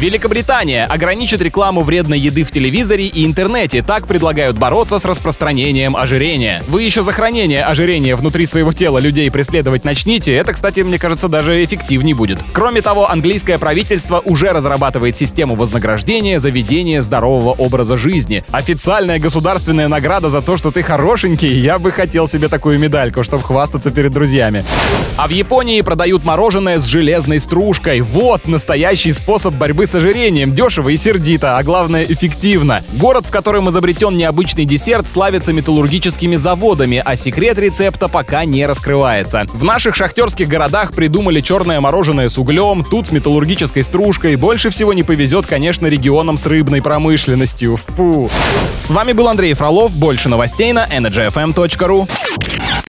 Великобритания ограничит рекламу вредной еды в телевизоре и интернете. Так предлагают бороться с распространением ожирения. Вы еще за хранение ожирения внутри своего тела людей преследовать начните. Это, кстати, мне кажется, даже эффективнее будет. Кроме того, английское правительство уже разрабатывает систему вознаграждения за ведение здорового образа жизни. Официальная государственная награда за то, что ты хорошенький. Я бы хотел себе такую медальку, чтобы хвастаться перед друзьями. А в Японии продают мороженое с железной стружкой. Вот настоящий способ борьбы с ожирением. Дешево и сердито, а главное эффективно. Город, в котором изобретен необычный десерт, славится металлургическими заводами, а секрет рецепта пока не раскрывается. В наших шахтерских городах придумали черное мороженое с углем, тут с металлургической стружкой. Больше всего не повезет, конечно, регионам с рыбной промышленностью. Фу. С вами был Андрей Фролов. Больше новостей на energyfm.ru.